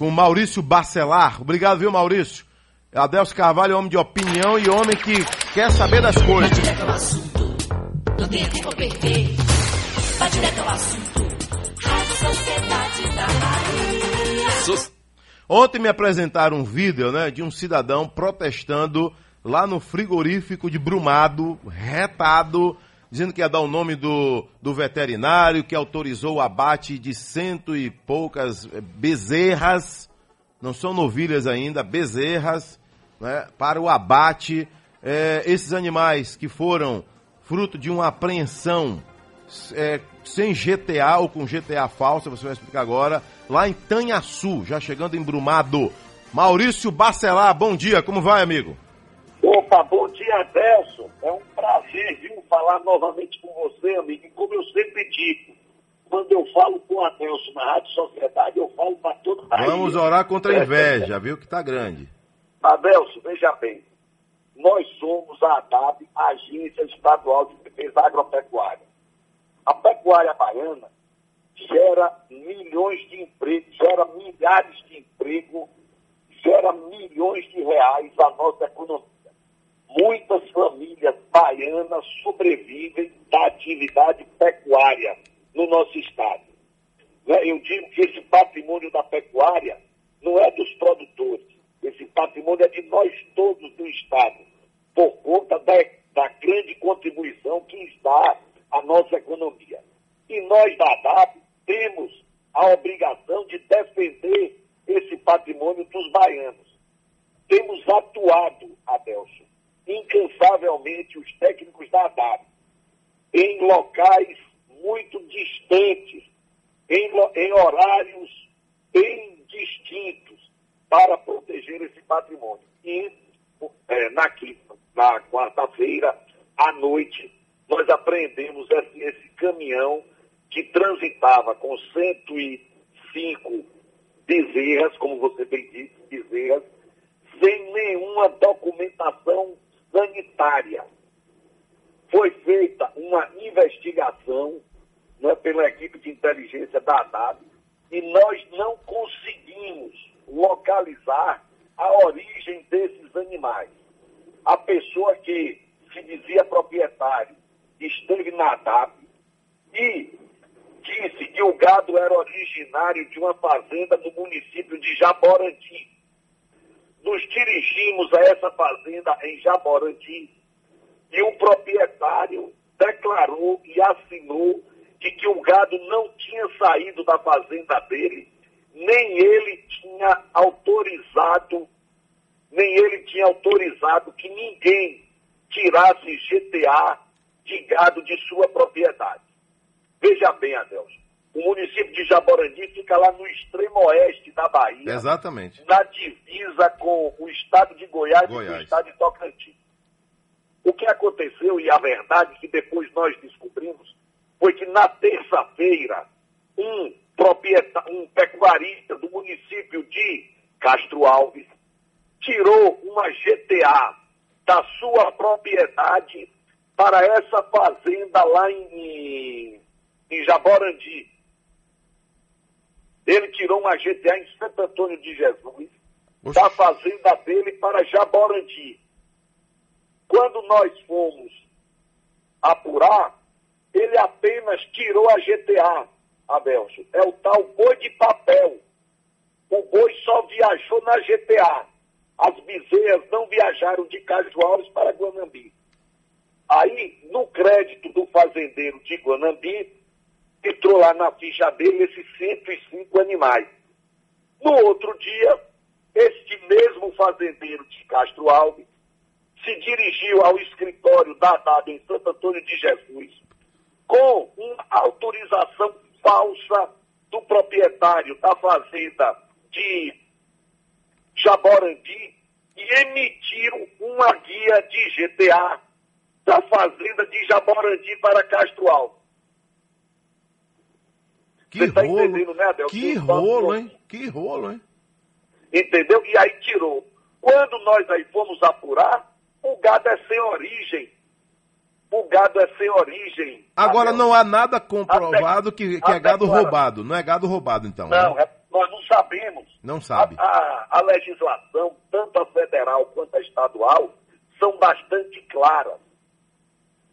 com Maurício Bacelar. Obrigado, viu, Maurício? Adelso Carvalho é homem de opinião e homem que quer saber das coisas. Vai direto ao assunto, não tem tempo perder. Vai direto ao assunto, Rádio Sociedade da Bahia. Ontem me apresentaram um vídeo né, de um cidadão protestando lá no frigorífico de Brumado, retado, dizendo que ia dar o nome do, do veterinário que autorizou o abate de cento e poucas eh, bezerras, não são novilhas ainda, bezerras, né, para o abate. É, esses animais que foram fruto de uma apreensão é, sem GTA ou com GTA falsa, você vai explicar agora, lá em Tanhaçu, já chegando em Brumado. Maurício Bacelar, bom dia, como vai, amigo? Opa, bom dia, Adelson. É um prazer, viu, falar novamente com você, amigo. E como eu sempre digo, quando eu falo com a Adelson na Rádio Sociedade, eu falo para todo mundo. Vamos orar contra a inveja, viu, que tá grande. Adelson, veja bem. Nós somos a ADAB, Agência Estadual de Defesa Agropecuária. A pecuária baiana gera milhões de empregos, gera milhares de empregos, gera milhões de reais à nossa economia muitas famílias baianas sobrevivem da atividade pecuária no nosso estado. Né? Eu digo que esse patrimônio da pecuária não é dos produtores, esse patrimônio é de nós todos do estado, por conta da, da grande contribuição que está a nossa economia. E nós da ADAP temos a obrigação de defender esse patrimônio dos baianos. Temos atuado, Adelson, os técnicos da ADAP em locais muito distantes, em, em horários bem distintos, para proteger esse patrimônio. E é, na, quinta, na quarta-feira, à noite, nós apreendemos esse, esse caminhão que transitava com 105 bezerras, como você bem disse, bezerras, sem nenhuma documentação. Foi feita uma investigação né, pela equipe de inteligência da ADAB e nós não conseguimos localizar a origem desses animais. A pessoa que se dizia proprietário esteve na ADAB e disse que o gado era originário de uma fazenda no município de Jaborandi, nos dirigimos a essa fazenda em Jaborandi e o proprietário declarou e assinou de que o gado não tinha saído da fazenda dele, nem ele tinha autorizado, nem ele tinha autorizado que ninguém tirasse GTA de gado de sua propriedade. Veja bem, Adelson. O município de Jaborandi fica lá no extremo oeste da Bahia. Exatamente. Na divisa com o estado de Goiás, Goiás. e o estado de Tocantins. Aconteceu, e a verdade que depois nós descobrimos, foi que na terça-feira, um proprietário, um pecuarista do município de Castro Alves tirou uma GTA da sua propriedade para essa fazenda lá em, em Jaborandi. Ele tirou uma GTA em Santo Antônio de Jesus, Oxi. da fazenda dele para Jaborandi. Quando nós fomos apurar, ele apenas tirou a GTA, Abelso. É o tal boi de papel. O boi só viajou na GTA. As bezerras não viajaram de Cajuares para Guanambi. Aí, no crédito do fazendeiro de Guanambi, entrou lá na ficha dele esses 105 animais. No outro dia, este mesmo fazendeiro de Castro Alves se dirigiu ao escritório da DAD em Santo Antônio de Jesus com uma autorização falsa do proprietário da fazenda de Jaborandi e emitiram uma guia de GTA da fazenda de Jaborandi para Castro Alves. Que tá rolo, né, Adel? Que rolo, hein? Que rolo, hein? Entendeu? E aí tirou. Quando nós aí fomos apurar, gado é sem origem. O gado é sem origem. Agora não há nada comprovado que, que é gado roubado. Não é gado roubado, então. Não, né? Nós não sabemos. Não sabe. A, a, a legislação, tanto a federal quanto a estadual, são bastante claras.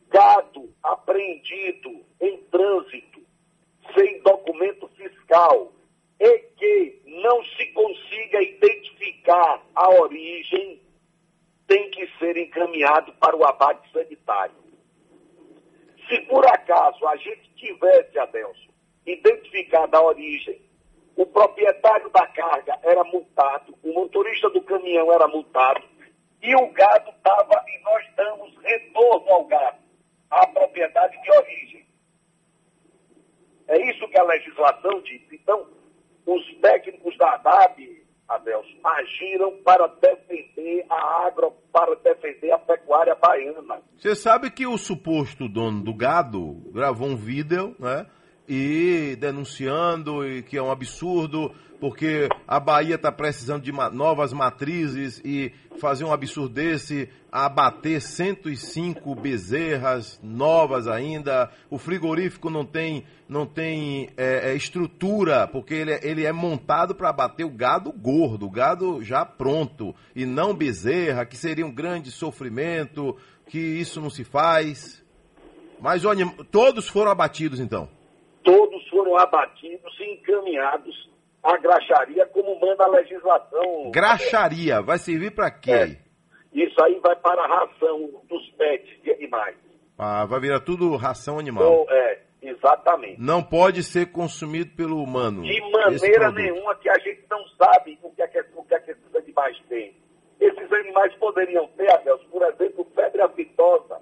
Gado apreendido em trânsito, sem documento fiscal, e que não se consiga identificar a origem, que ser encaminhado para o abate sanitário. Se por acaso a gente tivesse, Adelson, identificado a origem, o proprietário da carga era multado, o motorista do caminhão era multado, e o gado estava, e nós damos retorno ao gado, à propriedade de origem. É isso que a legislação diz. Então, os técnicos da ADAB, Adelson, agiram para defender a agro, para defender a pecuária baiana. Você sabe que o suposto dono do gado gravou um vídeo, né? E denunciando e que é um absurdo, porque a Bahia está precisando de novas matrizes e fazer um absurdo desse, abater 105 bezerras novas ainda, o frigorífico não tem, não tem é, é, estrutura, porque ele, é, ele é montado para abater o gado gordo, o gado já pronto, e não bezerra, que seria um grande sofrimento, que isso não se faz. Mas olha, todos foram abatidos então? Foram abatidos e encaminhados a graxaria como manda a legislação. Graxaria, vai servir para quê? É. Isso aí vai para a ração dos pets de animais. Ah, vai virar tudo ração animal. Então, é, exatamente. Não pode ser consumido pelo humano. De maneira nenhuma que a gente não sabe o que é que, o que, é que esses animais têm. Esses animais poderiam ter, Adeus, por exemplo, febre aftosa.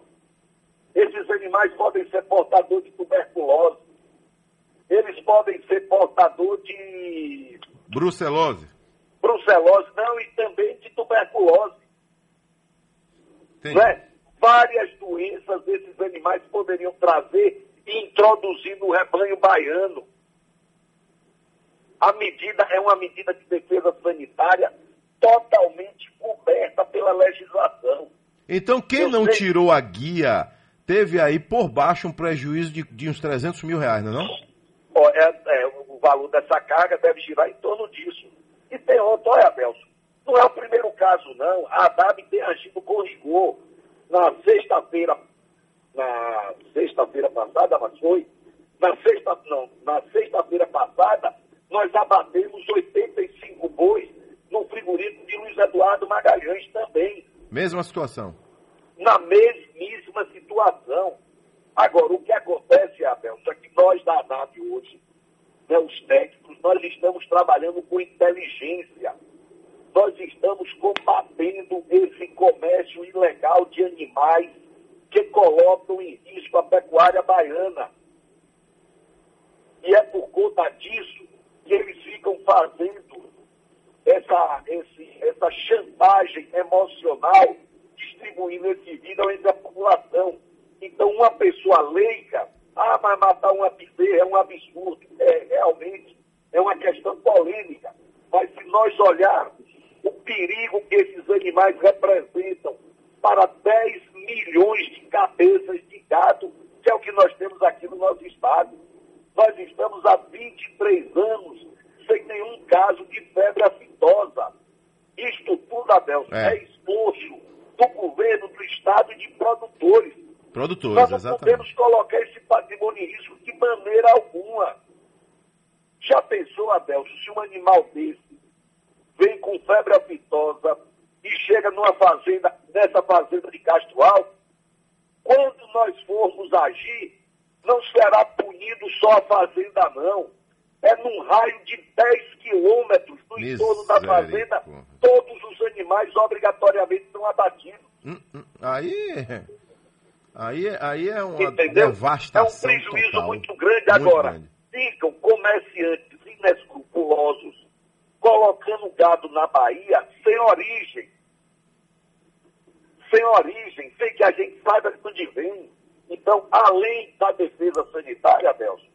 Esses animais podem ser portadores de tuberculose eles podem ser portador de. Brucelose. Brucelose, não, e também de tuberculose. Né? Várias doenças esses animais poderiam trazer e introduzir no rebanho baiano. A medida é uma medida de defesa sanitária totalmente coberta pela legislação. Então, quem Eu não sei... tirou a guia teve aí por baixo um prejuízo de, de uns 300 mil reais, não é? Não? É, é, o valor dessa carga deve girar em torno disso. E tem outro, olha, Belso, não é o primeiro caso, não. A ADAB tem agido com rigor. Na sexta-feira, na sexta-feira passada, mas foi, na sexta, não, na sexta-feira passada, nós abatemos 85 bois no frigorífico de Luiz Eduardo Magalhães também. Mesma situação. Na mesmíssima situação. Agora, o que acontece, Abel, é que nós da ANAP hoje, né, os técnicos, nós estamos trabalhando com inteligência. Nós estamos combatendo esse comércio ilegal de animais que colocam em risco a pecuária baiana. E é por conta disso que eles ficam fazendo essa, esse, essa chantagem emocional, distribuindo esse vídeo entre a população. Então, uma pessoa leiga, ah, mas matar uma bezerra é um absurdo. É, realmente, é uma questão polêmica. Mas se nós olharmos o perigo que esses animais representam para 10 milhões de cabeças de gado, que é o que nós temos aqui no nosso estado. Nós estamos há 23 anos sem nenhum caso de febre aftosa. Isto tudo, Adelson, é, é esforço do governo, do estado e de produtores. Produtores, Nós não exatamente. podemos colocar esse patrimônio em risco de maneira alguma. Já pensou, Adelso, se um animal desse vem com febre aftosa e chega numa fazenda, nessa fazenda de Castro Alto, quando nós formos agir, não será punido só a fazenda, não. É num raio de 10 quilômetros no entorno da fazenda, todos os animais obrigatoriamente são abatidos. Hum, hum, aí Aí, aí é uma Entendeu? devastação. É um prejuízo total, muito grande. Agora, grande. ficam comerciantes inescrupulosos colocando gado na Bahia sem origem. Sem origem, sem que a gente saiba de onde vem. Então, além da defesa sanitária, Adelson,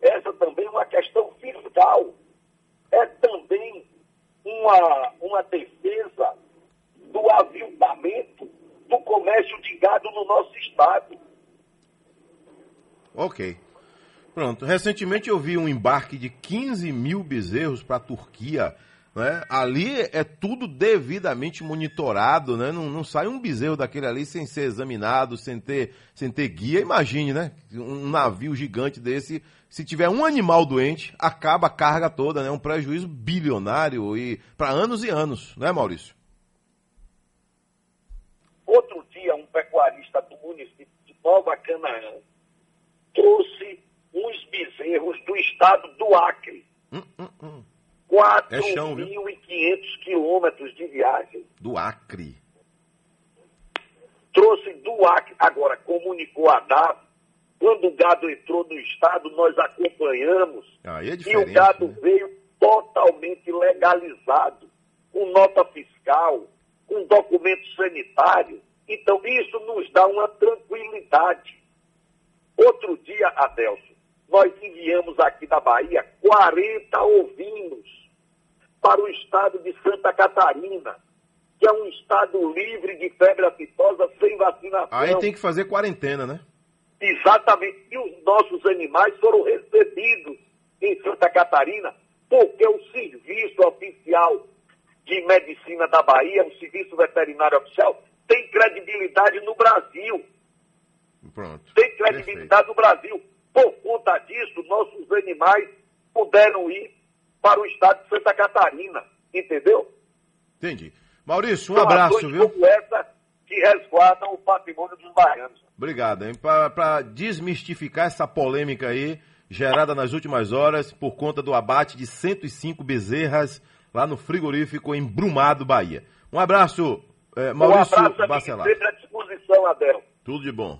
essa também é uma questão fiscal. É também uma, uma defesa do aviltamento do comércio de gado no nosso estado. Ok. Pronto. Recentemente eu vi um embarque de 15 mil bezerros para a Turquia. Né? Ali é tudo devidamente monitorado, né? Não, não, sai um bezerro daquele ali sem ser examinado, sem ter, sem ter guia. Imagine, né? Um navio gigante desse, se tiver um animal doente, acaba a carga toda, né? Um prejuízo bilionário e para anos e anos, né, Maurício? Outro dia, um pecuarista do município de Nova Canaã trouxe uns bezerros do estado do Acre. Hum, hum, hum. 4.500 é quilômetros de viagem. Do Acre. Trouxe do Acre. Agora, comunicou a DAP. Quando o gado entrou no estado, nós acompanhamos. É e o gado né? veio totalmente legalizado, com nota fiscal, com documento sanitário. Então, isso nos dá uma tranquilidade. Outro dia, Adelso, nós enviamos aqui da Bahia 40 ovinos para o estado de Santa Catarina, que é um estado livre de febre aftosa sem vacinação. Aí tem que fazer quarentena, né? Exatamente. E os nossos animais foram recebidos em Santa Catarina, porque o serviço oficial de medicina da Bahia, o serviço veterinário oficial, tem credibilidade no Brasil. Pronto. Tem credibilidade Perfeito. no Brasil. Por conta disso, nossos animais puderam ir para o estado de Santa Catarina, entendeu? Entendi. Maurício, um São abraço, viu? Como essa que resguardam o patrimônio dos baianos. Obrigado, hein? Para desmistificar essa polêmica aí, gerada nas últimas horas por conta do abate de 105 bezerras lá no frigorífico em Brumado, Bahia. Um abraço, eh, Maurício um abraço, Bacelar. Sempre à disposição, Adel. Tudo de bom.